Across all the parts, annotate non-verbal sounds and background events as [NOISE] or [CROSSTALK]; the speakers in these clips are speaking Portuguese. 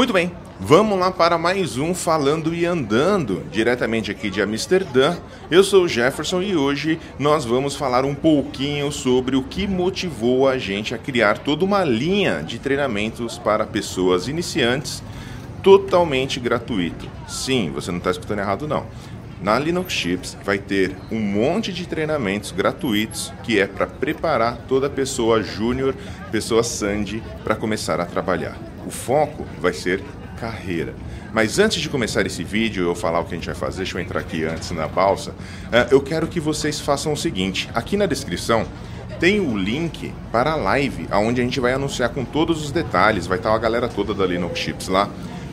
Muito bem, vamos lá para mais um Falando e Andando, diretamente aqui de Amsterdã. Eu sou o Jefferson e hoje nós vamos falar um pouquinho sobre o que motivou a gente a criar toda uma linha de treinamentos para pessoas iniciantes totalmente gratuito. Sim, você não está escutando errado não. Na Linux Chips vai ter um monte de treinamentos gratuitos que é para preparar toda pessoa júnior, pessoa Sandy para começar a trabalhar. O foco vai ser carreira. Mas antes de começar esse vídeo, eu falar o que a gente vai fazer, deixa eu entrar aqui antes na balsa. Eh, eu quero que vocês façam o seguinte: aqui na descrição tem o link para a live, onde a gente vai anunciar com todos os detalhes. Vai estar a galera toda da Linux Chips lá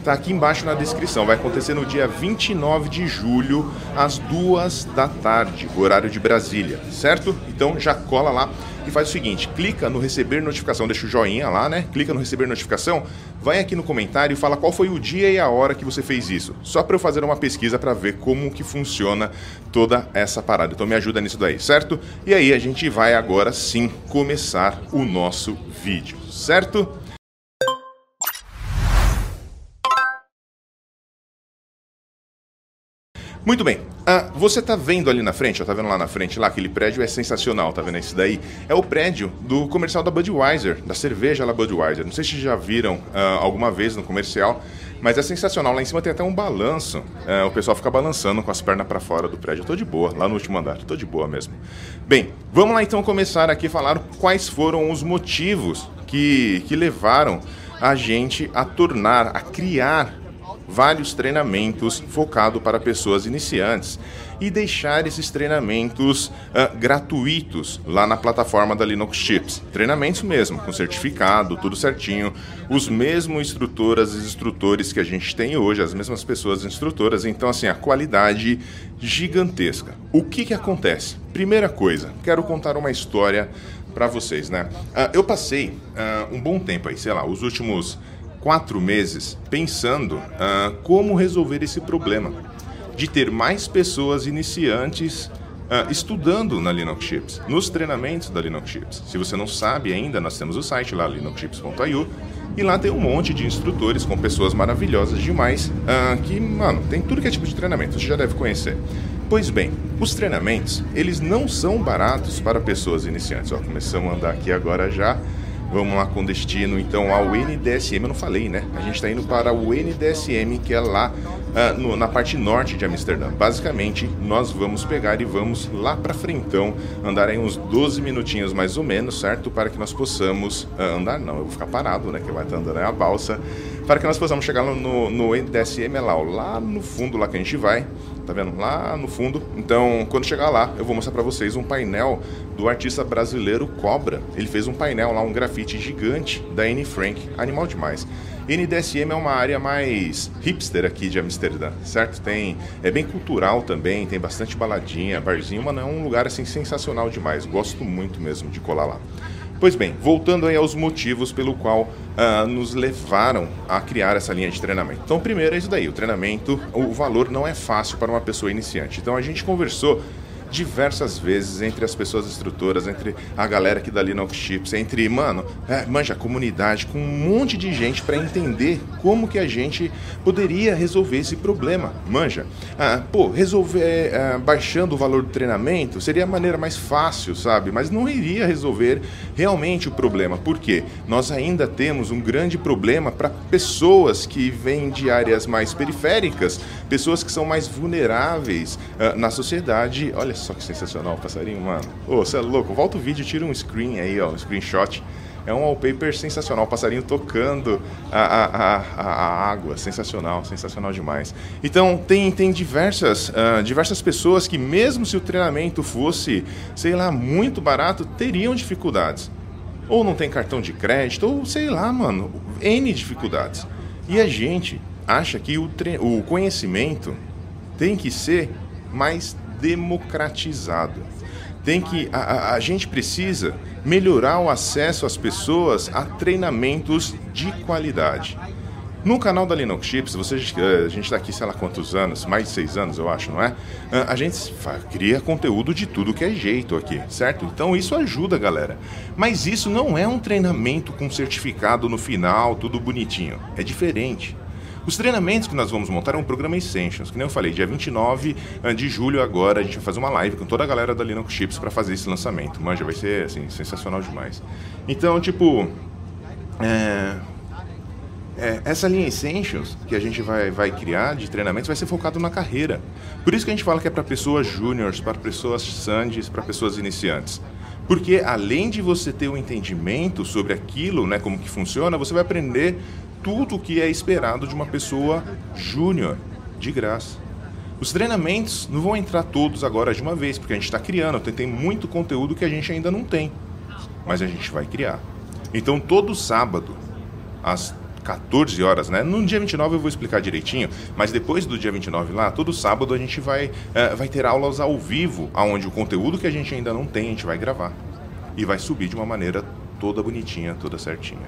está aqui embaixo na descrição. Vai acontecer no dia 29 de julho, às duas da tarde, horário de Brasília, certo? Então já cola lá e faz o seguinte: clica no receber notificação, deixa o joinha lá, né? Clica no receber notificação, vai aqui no comentário e fala qual foi o dia e a hora que você fez isso. Só para eu fazer uma pesquisa para ver como que funciona toda essa parada. Então me ajuda nisso daí, certo? E aí a gente vai agora sim começar o nosso vídeo, certo? Muito bem. Ah, você está vendo ali na frente, está vendo lá na frente, lá aquele prédio é sensacional, tá vendo esse daí? É o prédio do comercial da Budweiser, da cerveja lá Budweiser. Não sei se já viram ah, alguma vez no comercial, mas é sensacional. Lá em cima tem até um balanço. Ah, o pessoal fica balançando com as pernas para fora do prédio. Eu tô de boa, lá no último andar, tô de boa mesmo. Bem, vamos lá então começar aqui a falar quais foram os motivos que, que levaram a gente a tornar, a criar vários treinamentos focado para pessoas iniciantes e deixar esses treinamentos uh, gratuitos lá na plataforma da Linux Chips. Treinamentos mesmo, com certificado, tudo certinho, os mesmos instrutoras e instrutores que a gente tem hoje, as mesmas pessoas instrutoras, então assim, a qualidade gigantesca. O que que acontece? Primeira coisa, quero contar uma história para vocês, né? Uh, eu passei uh, um bom tempo aí, sei lá, os últimos quatro meses pensando uh, como resolver esse problema de ter mais pessoas iniciantes uh, estudando na Linux Chips, nos treinamentos da Linux Chips. Se você não sabe ainda, nós temos o site lá, linuxchips.io, e lá tem um monte de instrutores com pessoas maravilhosas demais uh, que, mano, tem tudo que é tipo de treinamento, você já deve conhecer. Pois bem, os treinamentos, eles não são baratos para pessoas iniciantes. Ó, começamos a andar aqui agora já. Vamos lá com destino então ao NDSM, eu não falei, né? A gente está indo para o NDSM, que é lá uh, no, na parte norte de Amsterdã. Basicamente, nós vamos pegar e vamos lá para frentão, andar aí uns 12 minutinhos mais ou menos, certo? Para que nós possamos uh, andar, não, eu vou ficar parado, né? Que vai estar andando aí a balsa. Para que nós possamos chegar no, no NDSM, é lá, ó, lá no fundo lá que a gente vai, tá vendo? Lá no fundo. Então, quando chegar lá, eu vou mostrar para vocês um painel do artista brasileiro Cobra. Ele fez um painel lá, um grafite gigante da Anne Frank, animal demais. NDSM é uma área mais hipster aqui de Amsterdã, certo? Tem é bem cultural também, tem bastante baladinha, barzinho, mas é um lugar assim sensacional demais. Gosto muito mesmo de colar lá. Pois bem, voltando aí aos motivos pelo qual uh, nos levaram a criar essa linha de treinamento. Então, primeiro é isso daí, o treinamento, o valor não é fácil para uma pessoa iniciante. Então, a gente conversou diversas vezes entre as pessoas instrutoras, entre a galera aqui da Linux Chips, entre, mano, é, manja, comunidade, com um monte de gente para entender como que a gente poderia resolver esse problema. Manja, ah, pô, resolver ah, baixando o valor do treinamento seria a maneira mais fácil, sabe? Mas não iria resolver realmente o problema, porque nós ainda temos um grande problema para pessoas que vêm de áreas mais periféricas, pessoas que são mais vulneráveis ah, na sociedade. Olha só que sensacional o passarinho, mano. Ô, você é louco? Volta o vídeo, tira um screen aí, ó, um screenshot. É um wallpaper sensacional, o passarinho tocando a, a, a, a água, sensacional, sensacional demais. Então, tem, tem diversas, uh, diversas pessoas que, mesmo se o treinamento fosse, sei lá, muito barato, teriam dificuldades. Ou não tem cartão de crédito, ou sei lá, mano, N dificuldades. E a gente acha que o, o conhecimento tem que ser mais democratizado. Tem que a, a gente precisa melhorar o acesso às pessoas a treinamentos de qualidade. No canal da Linux Chips, você, eh, a gente está aqui, sei lá quantos anos, mais de seis anos, eu acho, não é? Ah, a gente cria conteúdo de tudo que é jeito aqui, certo? Então isso ajuda, galera. Mas isso não é um treinamento com certificado no final, tudo bonitinho. É diferente. Os treinamentos que nós vamos montar é um programa Essentials, que nem eu falei, dia 29 ah, de julho agora a gente vai fazer uma live com toda a galera da Linux Chips para fazer esse lançamento. Manja, vai ser assim, sensacional demais. Então, tipo, é, é, essa linha Essentials que a gente vai, vai criar de treinamentos vai ser focado na carreira. Por isso que a gente fala que é para pessoas júniores, para pessoas sandes, para pessoas iniciantes. Porque além de você ter o um entendimento sobre aquilo, né, como que funciona, você vai aprender tudo o que é esperado de uma pessoa júnior, de graça. Os treinamentos não vão entrar todos agora de uma vez, porque a gente está criando, tem, tem muito conteúdo que a gente ainda não tem, mas a gente vai criar. Então, todo sábado, às 14 horas, né? No dia 29 eu vou explicar direitinho, mas depois do dia 29 lá, todo sábado a gente vai, uh, vai ter aulas ao vivo, onde o conteúdo que a gente ainda não tem, a gente vai gravar. E vai subir de uma maneira toda bonitinha, toda certinha.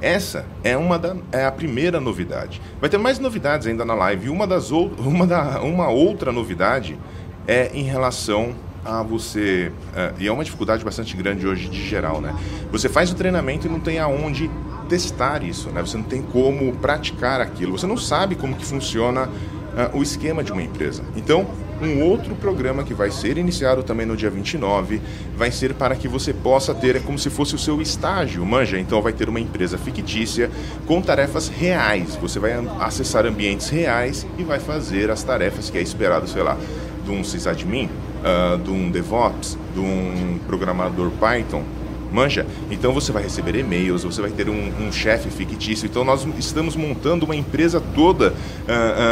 Essa é uma da, é a primeira novidade. Vai ter mais novidades ainda na live. Uma das uma da uma outra novidade é em relação a você é, e é uma dificuldade bastante grande hoje de geral, né? Você faz o treinamento e não tem aonde testar isso, né? Você não tem como praticar aquilo. Você não sabe como que funciona uh, o esquema de uma empresa. Então, um outro programa que vai ser iniciado também no dia 29 vai ser para que você possa ter, é como se fosse o seu estágio, manja. Então, vai ter uma empresa fictícia com tarefas reais. Você vai acessar ambientes reais e vai fazer as tarefas que é esperado, sei lá, de um sysadmin, uh, de um DevOps, de um programador Python, Manja? Então você vai receber e-mails, você vai ter um, um chefe fictício. Então nós estamos montando uma empresa toda uh,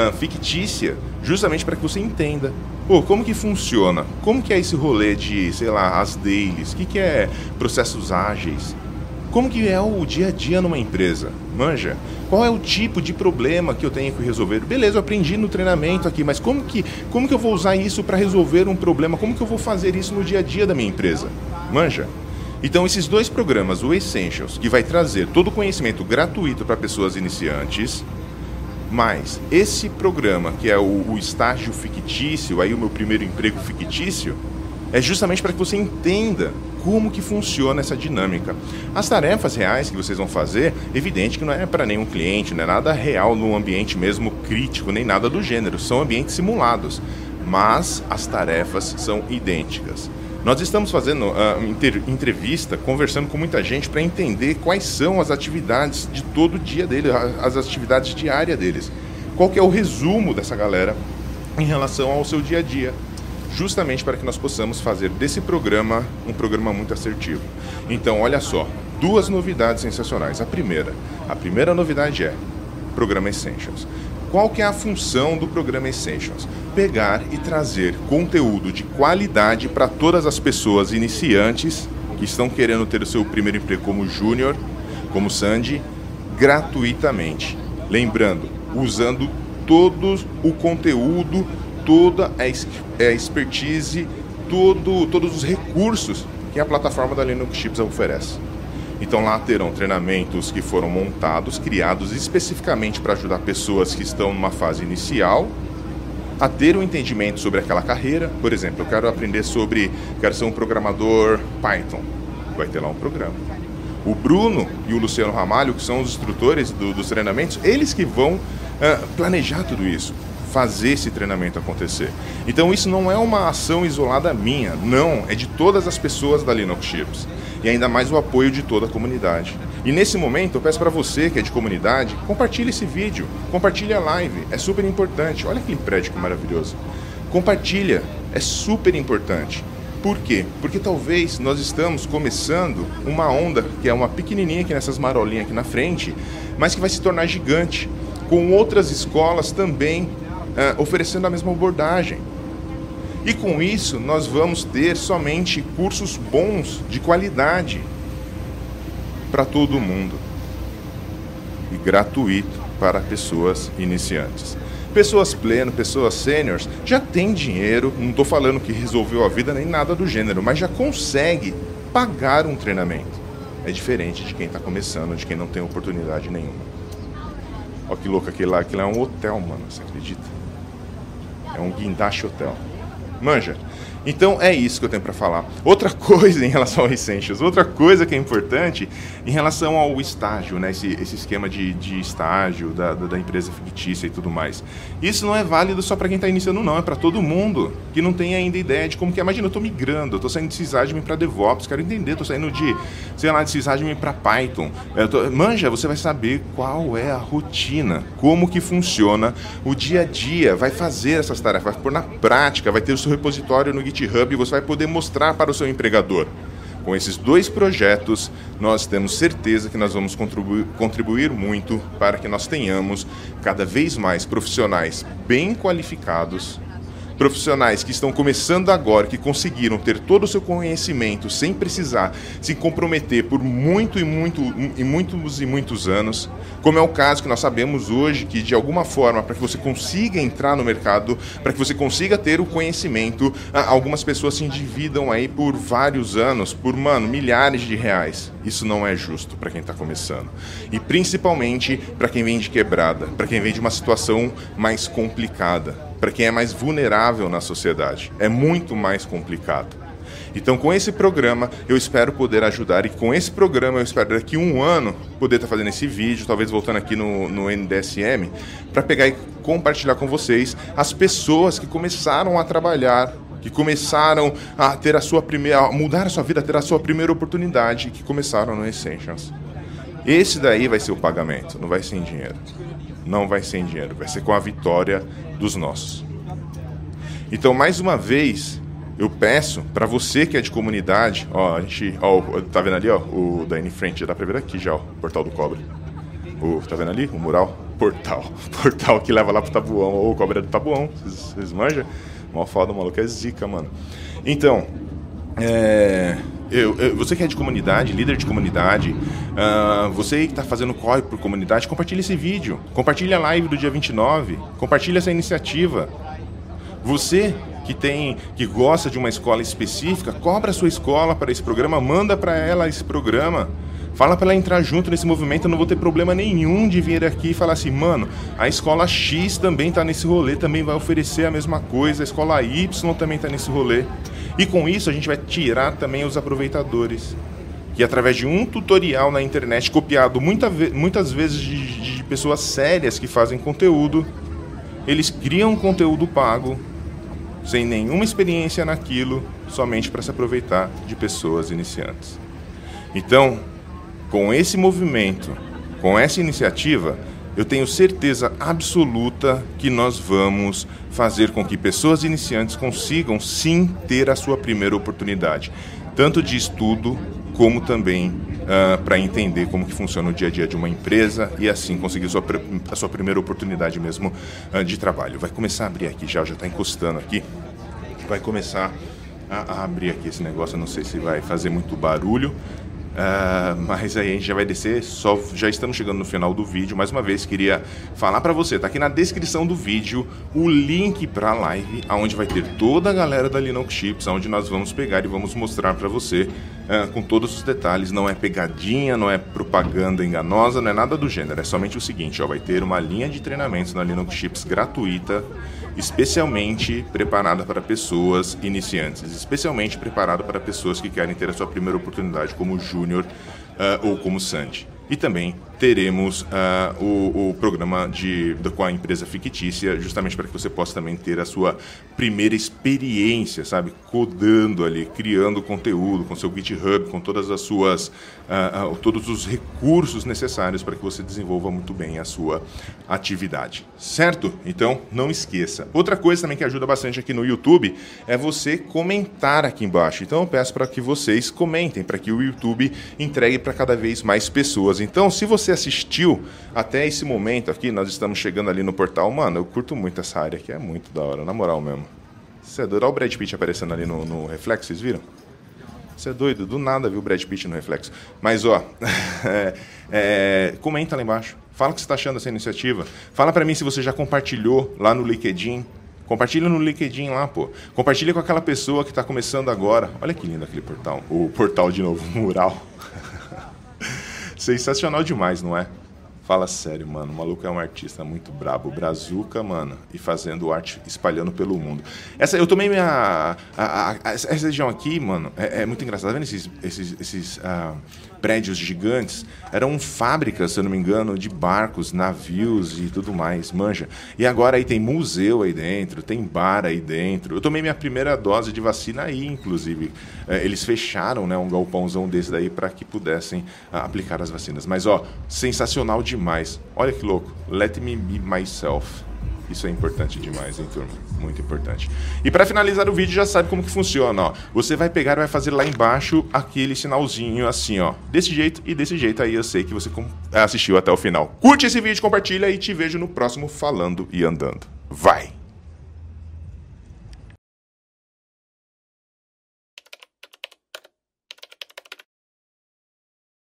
uh, fictícia, justamente para que você entenda. Pô, como que funciona? Como que é esse rolê de, sei lá, as dailies? O que, que é processos ágeis? Como que é o dia a dia numa empresa? Manja? Qual é o tipo de problema que eu tenho que resolver? Beleza, eu aprendi no treinamento aqui, mas como que, como que eu vou usar isso para resolver um problema? Como que eu vou fazer isso no dia a dia da minha empresa? Manja? Então, esses dois programas, o Essentials, que vai trazer todo o conhecimento gratuito para pessoas iniciantes, mais esse programa, que é o, o, estágio fictício, aí o meu primeiro emprego fictício, é justamente para que você entenda como que funciona essa dinâmica. As tarefas reais que vocês vão fazer, evidente que não é para nenhum cliente, não é nada real no ambiente mesmo crítico, nem nada do gênero, são ambientes simulados. Mas as tarefas são idênticas. Nós estamos fazendo uh, entrevista, conversando com muita gente para entender quais são as atividades de todo o dia deles, as atividades diárias deles. Qual que é o resumo dessa galera em relação ao seu dia a dia, justamente para que nós possamos fazer desse programa um programa muito assertivo. Então, olha só, duas novidades sensacionais. A primeira, a primeira novidade é programa Essentials. Qual que é a função do programa Essentials? Pegar e trazer conteúdo de qualidade para todas as pessoas iniciantes que estão querendo ter o seu primeiro emprego como júnior, como Sandy, gratuitamente. Lembrando, usando todo o conteúdo, toda a expertise, todo, todos os recursos que a plataforma da Linux Chips oferece. Então lá terão treinamentos que foram montados, criados especificamente para ajudar pessoas que estão numa fase inicial a ter um entendimento sobre aquela carreira. Por exemplo, eu quero aprender sobre, quero ser um programador Python. Vai ter lá um programa. O Bruno e o Luciano Ramalho, que são os instrutores do, dos treinamentos, eles que vão uh, planejar tudo isso fazer esse treinamento acontecer. Então isso não é uma ação isolada minha, não, é de todas as pessoas da Linux Chips. E ainda mais o apoio de toda a comunidade. E nesse momento eu peço para você que é de comunidade, compartilhe esse vídeo, compartilhe a live, é super importante. Olha aquele prédio que maravilhoso. Compartilha, é super importante. Por quê? Porque talvez nós estamos começando uma onda que é uma pequenininha aqui nessas marolinhas aqui na frente, mas que vai se tornar gigante, com outras escolas também uh, oferecendo a mesma abordagem. E com isso, nós vamos ter somente cursos bons, de qualidade, para todo mundo. E gratuito para pessoas iniciantes. Pessoas pleno, pessoas sêniores, já tem dinheiro, não estou falando que resolveu a vida nem nada do gênero, mas já consegue pagar um treinamento. É diferente de quem está começando, de quem não tem oportunidade nenhuma. Olha que louco aquele lá. Aquilo é um hotel, mano. Você acredita? É um guindaste hotel. Manja. Então é isso que eu tenho para falar. Outra [LAUGHS] coisa em relação ao Essentials, outra coisa que é importante em relação ao estágio, né? esse, esse esquema de, de estágio da, da, da, empresa fictícia e tudo mais. Isso não é válido só para quem está iniciando, não, é para todo mundo que não tem ainda ideia de como que é. Imagina, eu estou migrando, estou saindo de sysadmin para DevOps, quero entender, estou saindo de, sei lá, de sysadmin para Python. Tô... Manja, você vai saber qual é a rotina, como que funciona o dia a dia, vai fazer essas tarefas, vai pôr na prática, vai ter o seu repositório no GitHub e você vai poder mostrar para o seu empregador. Com esses dois projetos, nós temos certeza que nós vamos contribuir, contribuir muito para que nós tenhamos cada vez mais profissionais bem qualificados profissionais que estão começando agora, que conseguiram ter todo o seu conhecimento sem precisar se comprometer por muito e muito e muitos e muitos anos, como é o caso que nós sabemos hoje que de alguma forma para que você consiga entrar no mercado, para que você consiga ter o conhecimento, algumas pessoas se endividam aí por vários anos, por mano, milhares de reais. Isso não é justo para quem está começando. E principalmente para quem vem de quebrada, para quem vem de uma situação mais complicada para quem é mais vulnerável na sociedade. É muito mais complicado. Então, com esse programa, eu espero poder ajudar, e com esse programa, eu espero daqui a um ano poder estar tá fazendo esse vídeo, talvez voltando aqui no, no NDSM, para pegar e compartilhar com vocês as pessoas que começaram a trabalhar que começaram a ter a sua primeira, a mudar a sua vida, a ter a sua primeira oportunidade, que começaram no Essentials. Esse daí vai ser o pagamento, não vai ser em dinheiro não vai ser em dinheiro, vai ser com a vitória dos nossos. Então, mais uma vez, eu peço para você que é de comunidade, ó, a gente, ó, tá vendo ali, ó, o da N frente, dá para ver aqui já, ó, o portal do cobre. O, tá vendo ali? O mural? Portal. [LAUGHS] Portal que leva lá pro Tabuão, ou cobre é do Tabuão, vocês, manjam? Mó foda, maluco é zica, mano. Então, é, eu, eu, você que é de comunidade, líder de comunidade, uh, você que está fazendo corre por comunidade, compartilhe esse vídeo, compartilhe a live do dia 29, compartilhe essa iniciativa. Você que tem, que gosta de uma escola específica, cobra a sua escola para esse programa, manda para ela esse programa. Fala para ela entrar junto nesse movimento, eu não vou ter problema nenhum de vir aqui e falar assim, mano, a escola X também está nesse rolê, também vai oferecer a mesma coisa, a escola Y também está nesse rolê. E com isso a gente vai tirar também os aproveitadores. Que através de um tutorial na internet, copiado muita ve muitas vezes de, de pessoas sérias que fazem conteúdo, eles criam conteúdo pago, sem nenhuma experiência naquilo, somente para se aproveitar de pessoas iniciantes. Então, com esse movimento, com essa iniciativa, eu tenho certeza absoluta que nós vamos fazer com que pessoas iniciantes consigam sim ter a sua primeira oportunidade, tanto de estudo como também uh, para entender como que funciona o dia a dia de uma empresa e assim conseguir sua, a sua primeira oportunidade mesmo uh, de trabalho. Vai começar a abrir aqui já, já está encostando aqui. Vai começar a, a abrir aqui esse negócio, não sei se vai fazer muito barulho, Uh, mas aí a gente já vai descer, só já estamos chegando no final do vídeo. Mais uma vez, queria falar para você, tá aqui na descrição do vídeo o link para a live, aonde vai ter toda a galera da Linux Chips, onde nós vamos pegar e vamos mostrar para você uh, com todos os detalhes. Não é pegadinha, não é propaganda enganosa, não é nada do gênero. É somente o seguinte, ó, vai ter uma linha de treinamentos na Linux Chips gratuita especialmente preparada para pessoas iniciantes, especialmente preparada para pessoas que querem ter a sua primeira oportunidade como júnior uh, ou como Sandy. E também teremos uh, o, o, programa de, com a empresa fictícia, justamente para que você possa também ter a sua primeira experiência, sabe? Codando ali, criando conteúdo com seu GitHub, com todas as suas, uh, uh, todos os recursos necessários para que você desenvolva muito bem a sua atividade, certo? Então, não esqueça. Outra coisa também que ajuda bastante aqui no YouTube é você comentar aqui embaixo. Então, eu peço para que vocês comentem, para que o YouTube entregue para cada vez mais pessoas. Então, se você você assistiu até esse momento aqui, nós estamos chegando ali no portal, mano, eu curto muito essa área aqui, é muito da hora, na moral mesmo. Você é doido? Olha o Brad Pitt aparecendo ali no, no reflexo, vocês viram? Você é doido? Do nada viu o Brad Pitt no reflexo. Mas, ó, [LAUGHS] é, é, comenta lá embaixo. Fala o que você está achando dessa iniciativa. Fala para mim se você já compartilhou lá no LinkedIn. Compartilha no LinkedIn lá, pô. Compartilha com aquela pessoa que está começando agora. Olha que lindo aquele portal. O portal de novo, [LAUGHS] mural. Sensacional demais, não é? Fala sério, mano. O maluco é um artista muito brabo. Brazuca, mano. E fazendo arte, espalhando pelo mundo. Essa, eu tomei minha. A, a, a, essa região aqui, mano, é, é, muito engraçado. Tá vendo esses, esses, esses uh, prédios gigantes? Eram fábricas, se eu não me engano, de barcos, navios e tudo mais, manja. E agora aí tem museu aí dentro, tem bar aí dentro. Eu tomei minha primeira dose de vacina aí, inclusive. É, eles fecharam né, um galpãozão desse daí para que pudessem uh, aplicar as vacinas. Mas, ó, sensacional demais. Olha que louco. Let me be myself. Isso é importante demais, hein, turma? Muito importante. E para finalizar o vídeo, já sabe como que funciona, ó. Você vai pegar e vai fazer lá embaixo aquele sinalzinho assim, ó. Desse jeito e desse jeito aí eu sei que você assistiu até o final. Curte esse vídeo, compartilha e te vejo no próximo Falando e Andando. Vai!